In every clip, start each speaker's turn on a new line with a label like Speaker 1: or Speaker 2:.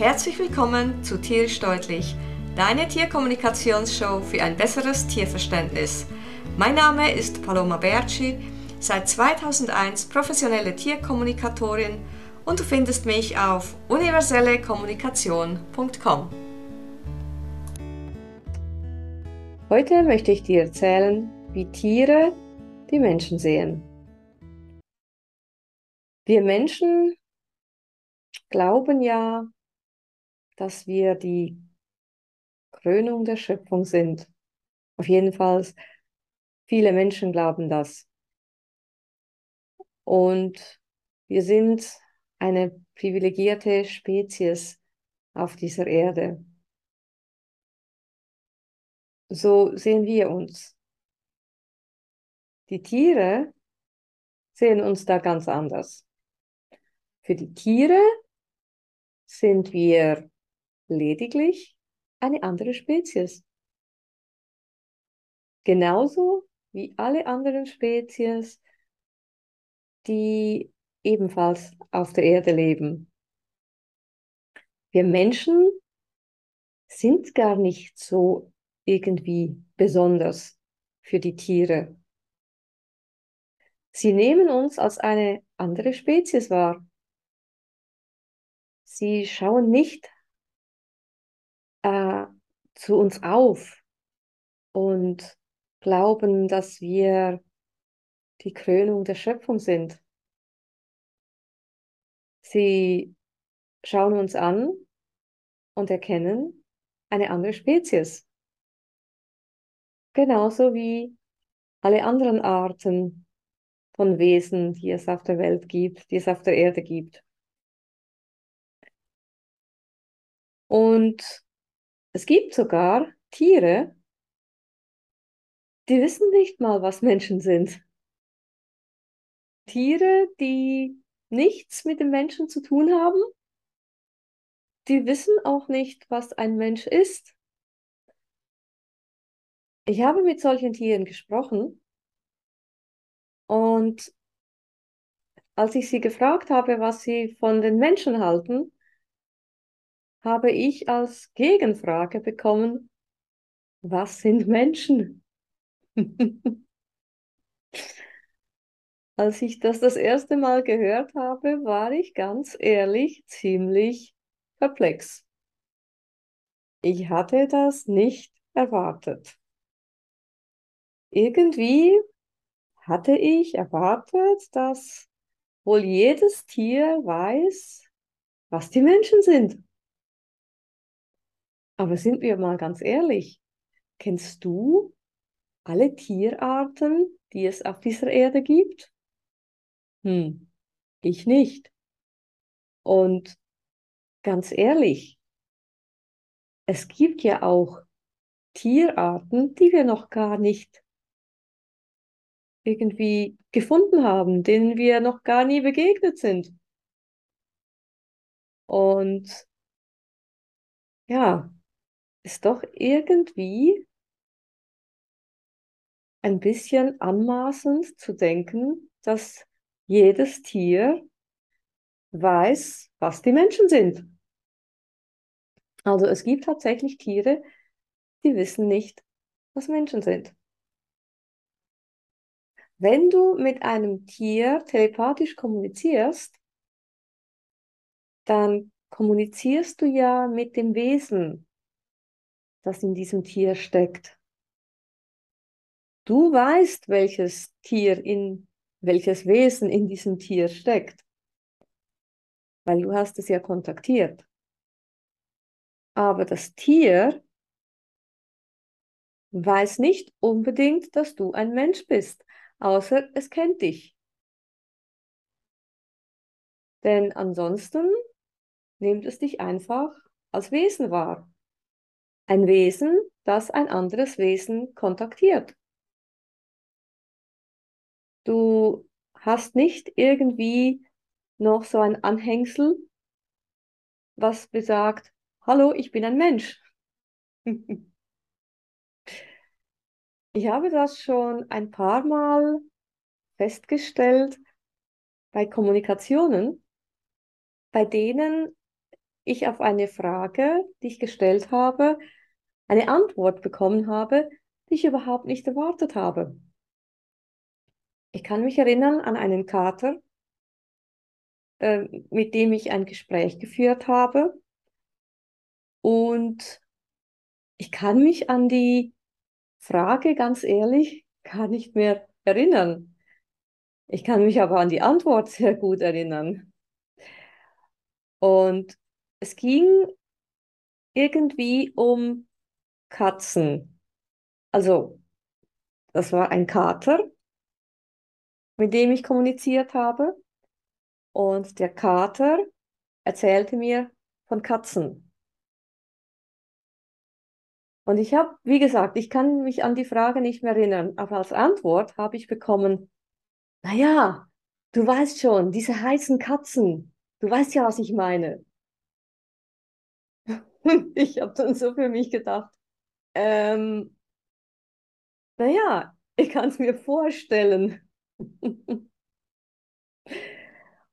Speaker 1: Herzlich willkommen zu Tierisch Deutlich, deine Tierkommunikationsshow für ein besseres Tierverständnis. Mein Name ist Paloma Berci, seit 2001 professionelle Tierkommunikatorin und du findest mich auf universellekommunikation.com. Heute möchte ich dir erzählen, wie Tiere die Menschen sehen. Wir Menschen glauben ja, dass wir die Krönung der Schöpfung sind. Auf jeden Fall, viele Menschen glauben das. Und wir sind eine privilegierte Spezies auf dieser Erde. So sehen wir uns. Die Tiere sehen uns da ganz anders. Für die Tiere sind wir lediglich eine andere Spezies. Genauso wie alle anderen Spezies, die ebenfalls auf der Erde leben. Wir Menschen sind gar nicht so irgendwie besonders für die Tiere. Sie nehmen uns als eine andere Spezies wahr. Sie schauen nicht äh, zu uns auf und glauben, dass wir die Krönung der Schöpfung sind. Sie schauen uns an und erkennen eine andere Spezies. Genauso wie alle anderen Arten von Wesen, die es auf der Welt gibt, die es auf der Erde gibt. Und es gibt sogar Tiere, die wissen nicht mal, was Menschen sind. Tiere, die nichts mit dem Menschen zu tun haben, die wissen auch nicht, was ein Mensch ist. Ich habe mit solchen Tieren gesprochen und als ich sie gefragt habe, was sie von den Menschen halten, habe ich als Gegenfrage bekommen, was sind Menschen? Als ich das das erste Mal gehört habe, war ich ganz ehrlich ziemlich perplex. Ich hatte das nicht erwartet. Irgendwie hatte ich erwartet, dass wohl jedes Tier weiß, was die Menschen sind. Aber sind wir mal ganz ehrlich, kennst du alle Tierarten, die es auf dieser Erde gibt? Hm, ich nicht. Und ganz ehrlich, es gibt ja auch Tierarten, die wir noch gar nicht irgendwie gefunden haben, denen wir noch gar nie begegnet sind. Und ja, ist doch irgendwie ein bisschen anmaßend zu denken, dass jedes Tier weiß, was die Menschen sind. Also es gibt tatsächlich Tiere, die wissen nicht, was Menschen sind. Wenn du mit einem Tier telepathisch kommunizierst, dann kommunizierst du ja mit dem Wesen, das in diesem Tier steckt. Du weißt, welches Tier in, welches Wesen in diesem Tier steckt, weil du hast es ja kontaktiert. Aber das Tier weiß nicht unbedingt, dass du ein Mensch bist, außer es kennt dich. Denn ansonsten nimmt es dich einfach als Wesen wahr. Ein Wesen, das ein anderes Wesen kontaktiert. Du hast nicht irgendwie noch so ein Anhängsel, was besagt, hallo, ich bin ein Mensch. ich habe das schon ein paar Mal festgestellt bei Kommunikationen, bei denen ich auf eine Frage, die ich gestellt habe, eine Antwort bekommen habe, die ich überhaupt nicht erwartet habe. Ich kann mich erinnern an einen Kater, äh, mit dem ich ein Gespräch geführt habe. Und ich kann mich an die Frage ganz ehrlich gar nicht mehr erinnern. Ich kann mich aber an die Antwort sehr gut erinnern. Und es ging irgendwie um Katzen. Also, das war ein Kater, mit dem ich kommuniziert habe. Und der Kater erzählte mir von Katzen. Und ich habe, wie gesagt, ich kann mich an die Frage nicht mehr erinnern, aber als Antwort habe ich bekommen, naja, du weißt schon, diese heißen Katzen, du weißt ja, was ich meine. ich habe dann so für mich gedacht, ähm, naja, ich kann es mir vorstellen.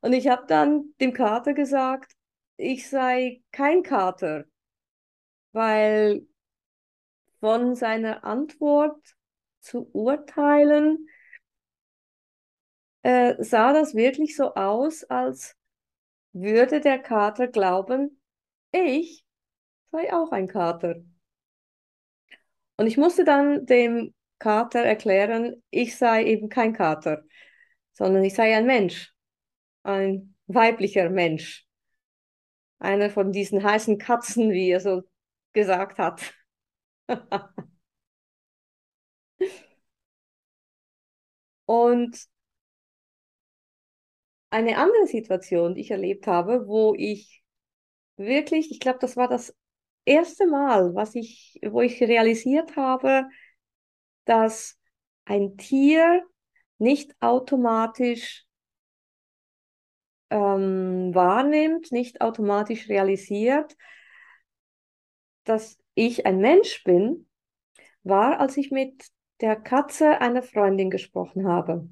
Speaker 1: Und ich habe dann dem Kater gesagt, ich sei kein Kater, weil von seiner Antwort zu urteilen, äh, sah das wirklich so aus, als würde der Kater glauben, ich sei auch ein Kater. Und ich musste dann dem Kater erklären, ich sei eben kein Kater, sondern ich sei ein Mensch, ein weiblicher Mensch. Einer von diesen heißen Katzen, wie er so gesagt hat. Und eine andere Situation, die ich erlebt habe, wo ich wirklich, ich glaube, das war das erste Mal, was ich, wo ich realisiert habe, dass ein Tier nicht automatisch ähm, wahrnimmt, nicht automatisch realisiert, dass ich ein Mensch bin, war, als ich mit der Katze einer Freundin gesprochen habe.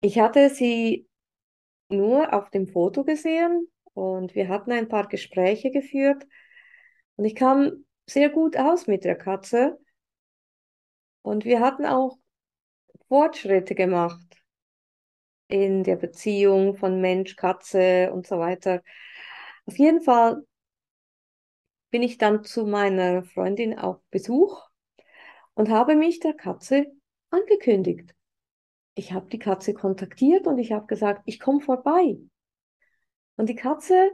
Speaker 1: Ich hatte sie nur auf dem Foto gesehen und wir hatten ein paar Gespräche geführt und ich kam sehr gut aus mit der Katze und wir hatten auch Fortschritte gemacht in der Beziehung von Mensch, Katze und so weiter. Auf jeden Fall bin ich dann zu meiner Freundin auf Besuch und habe mich der Katze angekündigt. Ich habe die Katze kontaktiert und ich habe gesagt, ich komme vorbei. Und die Katze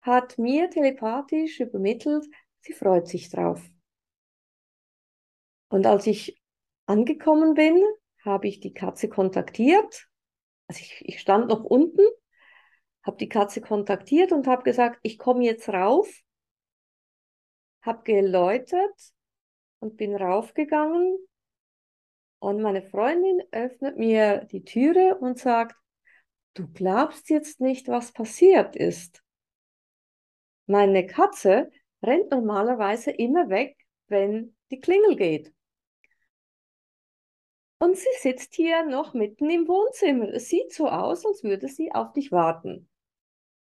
Speaker 1: hat mir telepathisch übermittelt, sie freut sich drauf. Und als ich angekommen bin, habe ich die Katze kontaktiert. Also ich, ich stand noch unten, habe die Katze kontaktiert und habe gesagt, ich komme jetzt rauf habe geläutet und bin raufgegangen und meine Freundin öffnet mir die Türe und sagt, du glaubst jetzt nicht, was passiert ist. Meine Katze rennt normalerweise immer weg, wenn die Klingel geht. Und sie sitzt hier noch mitten im Wohnzimmer. Es sieht so aus, als würde sie auf dich warten.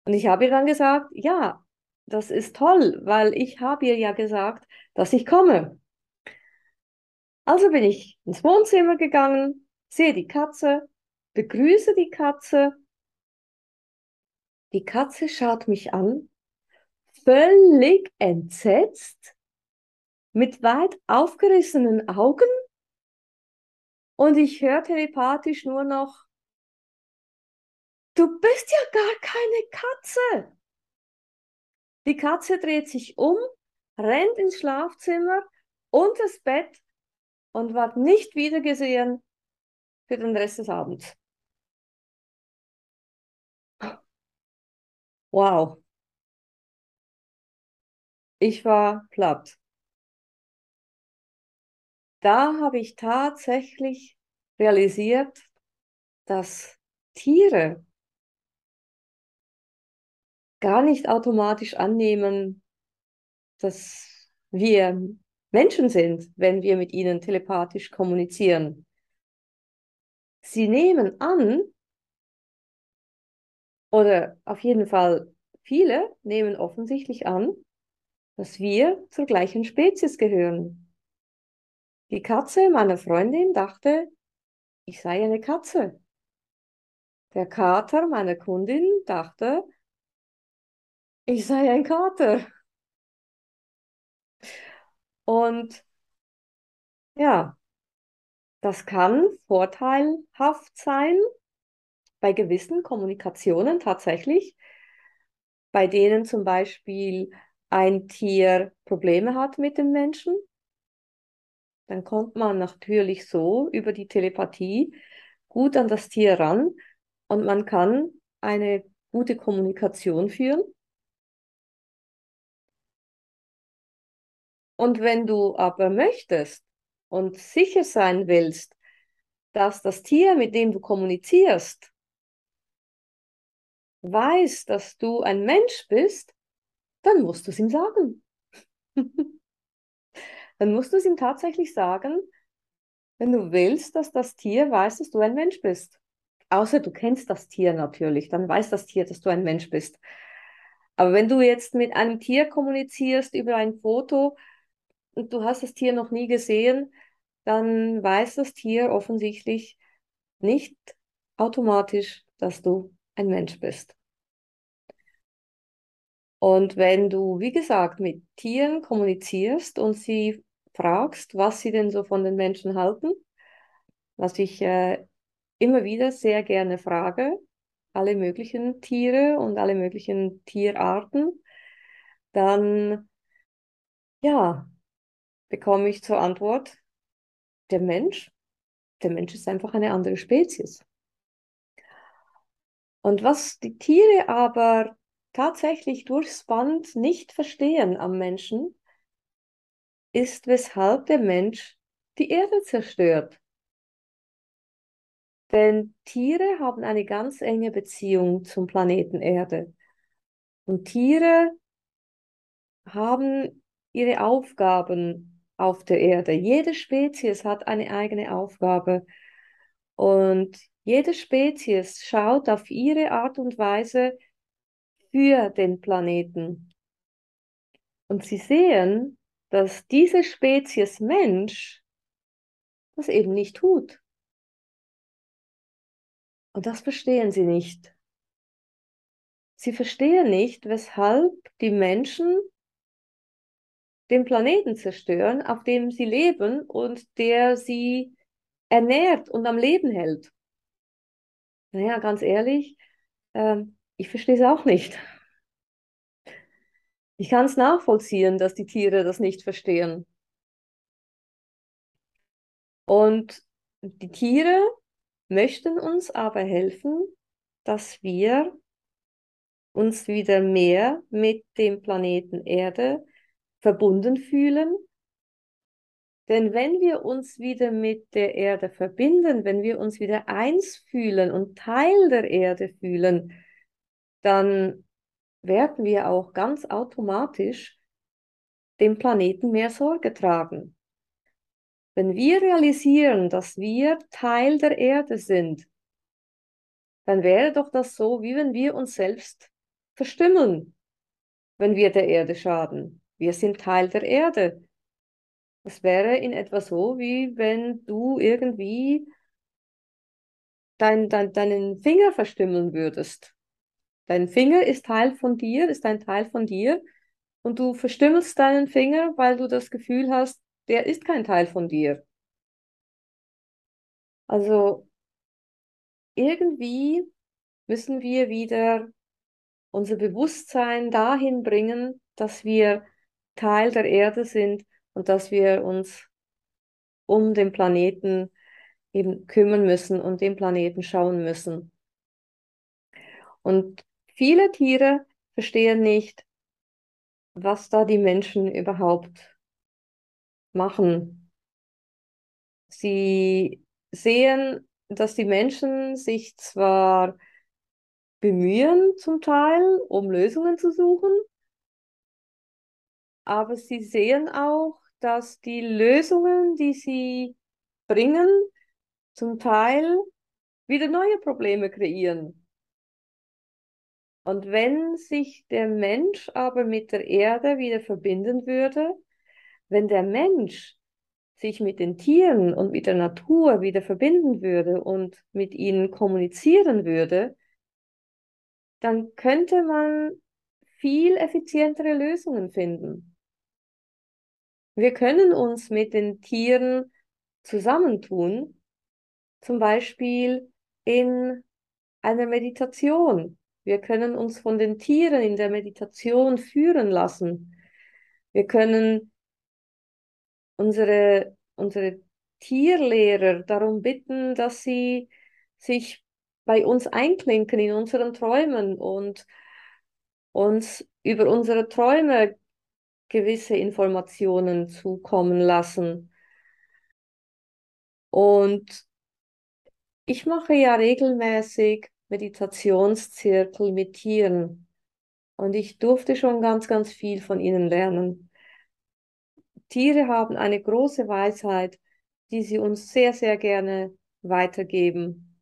Speaker 1: Und ich habe ihr dann gesagt, ja, das ist toll, weil ich habe ihr ja gesagt, dass ich komme. Also bin ich ins Wohnzimmer gegangen, sehe die Katze, begrüße die Katze. Die Katze schaut mich an, völlig entsetzt, mit weit aufgerissenen Augen. Und ich höre telepathisch nur noch, du bist ja gar keine Katze. Die Katze dreht sich um, rennt ins Schlafzimmer und das Bett und wird nicht wiedergesehen für den Rest des Abends. Wow. Ich war platt. Da habe ich tatsächlich realisiert, dass Tiere gar nicht automatisch annehmen, dass wir Menschen sind, wenn wir mit ihnen telepathisch kommunizieren. Sie nehmen an oder auf jeden Fall viele nehmen offensichtlich an, dass wir zur gleichen Spezies gehören. Die Katze meiner Freundin dachte, ich sei eine Katze. Der Kater meiner Kundin dachte, ich sei ein Kater. Und ja, das kann vorteilhaft sein bei gewissen Kommunikationen tatsächlich, bei denen zum Beispiel ein Tier Probleme hat mit dem Menschen. Dann kommt man natürlich so über die Telepathie gut an das Tier ran und man kann eine gute Kommunikation führen. Und wenn du aber möchtest und sicher sein willst, dass das Tier, mit dem du kommunizierst, weiß, dass du ein Mensch bist, dann musst du es ihm sagen. dann musst du es ihm tatsächlich sagen, wenn du willst, dass das Tier weiß, dass du ein Mensch bist. Außer du kennst das Tier natürlich, dann weiß das Tier, dass du ein Mensch bist. Aber wenn du jetzt mit einem Tier kommunizierst über ein Foto und du hast das Tier noch nie gesehen, dann weiß das Tier offensichtlich nicht automatisch, dass du ein Mensch bist. Und wenn du, wie gesagt, mit Tieren kommunizierst und sie fragst, was sie denn so von den Menschen halten, was ich äh, immer wieder sehr gerne frage, alle möglichen Tiere und alle möglichen Tierarten, dann ja, bekomme ich zur Antwort, der Mensch, der Mensch ist einfach eine andere Spezies. Und was die Tiere aber tatsächlich durchs Band nicht verstehen am Menschen, ist, weshalb der Mensch die Erde zerstört. Denn Tiere haben eine ganz enge Beziehung zum Planeten Erde. Und Tiere haben ihre Aufgaben auf der Erde. Jede Spezies hat eine eigene Aufgabe. Und jede Spezies schaut auf ihre Art und Weise für den Planeten. Und sie sehen, dass diese Spezies Mensch das eben nicht tut. Und das verstehen sie nicht. Sie verstehen nicht, weshalb die Menschen den Planeten zerstören, auf dem sie leben und der sie ernährt und am Leben hält. Naja, ganz ehrlich, äh, ich verstehe es auch nicht. Ich kann es nachvollziehen, dass die Tiere das nicht verstehen. Und die Tiere möchten uns aber helfen, dass wir uns wieder mehr mit dem Planeten Erde verbunden fühlen. Denn wenn wir uns wieder mit der Erde verbinden, wenn wir uns wieder eins fühlen und Teil der Erde fühlen, dann werden wir auch ganz automatisch dem Planeten mehr Sorge tragen. Wenn wir realisieren, dass wir Teil der Erde sind, dann wäre doch das so, wie wenn wir uns selbst verstümmeln, wenn wir der Erde schaden. Wir sind Teil der Erde. Das wäre in etwa so, wie wenn du irgendwie dein, dein, deinen Finger verstümmeln würdest. Dein Finger ist Teil von dir, ist ein Teil von dir und du verstümmelst deinen Finger, weil du das Gefühl hast, der ist kein Teil von dir. Also irgendwie müssen wir wieder unser Bewusstsein dahin bringen, dass wir Teil der Erde sind und dass wir uns um den Planeten eben kümmern müssen und den Planeten schauen müssen. Und viele Tiere verstehen nicht, was da die Menschen überhaupt machen. Sie sehen, dass die Menschen sich zwar bemühen zum Teil, um Lösungen zu suchen, aber sie sehen auch, dass die Lösungen, die sie bringen, zum Teil wieder neue Probleme kreieren. Und wenn sich der Mensch aber mit der Erde wieder verbinden würde, wenn der Mensch sich mit den Tieren und mit der Natur wieder verbinden würde und mit ihnen kommunizieren würde, dann könnte man viel effizientere Lösungen finden. Wir können uns mit den Tieren zusammentun, zum Beispiel in einer Meditation. Wir können uns von den Tieren in der Meditation führen lassen. Wir können unsere, unsere Tierlehrer darum bitten, dass sie sich bei uns einklinken in unseren Träumen und uns über unsere Träume gewisse Informationen zukommen lassen. Und ich mache ja regelmäßig Meditationszirkel mit Tieren und ich durfte schon ganz, ganz viel von ihnen lernen. Tiere haben eine große Weisheit, die sie uns sehr, sehr gerne weitergeben.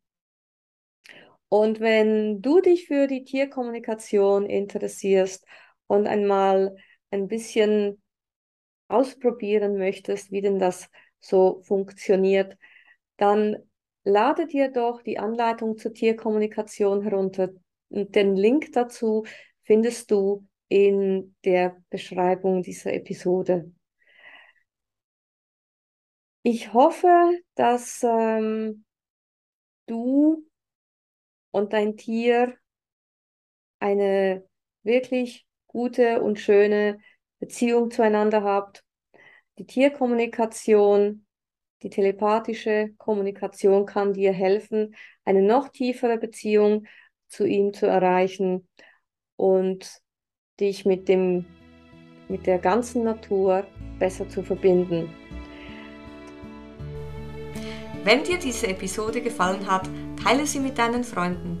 Speaker 1: Und wenn du dich für die Tierkommunikation interessierst und einmal ein bisschen ausprobieren möchtest, wie denn das so funktioniert, dann lade dir doch die Anleitung zur Tierkommunikation herunter. Den Link dazu findest du in der Beschreibung dieser Episode. Ich hoffe, dass ähm, du und dein Tier eine wirklich gute und schöne Beziehung zueinander habt. Die Tierkommunikation, die telepathische Kommunikation kann dir helfen, eine noch tiefere Beziehung zu ihm zu erreichen und dich mit dem mit der ganzen Natur besser zu verbinden.
Speaker 2: Wenn dir diese Episode gefallen hat, teile sie mit deinen Freunden,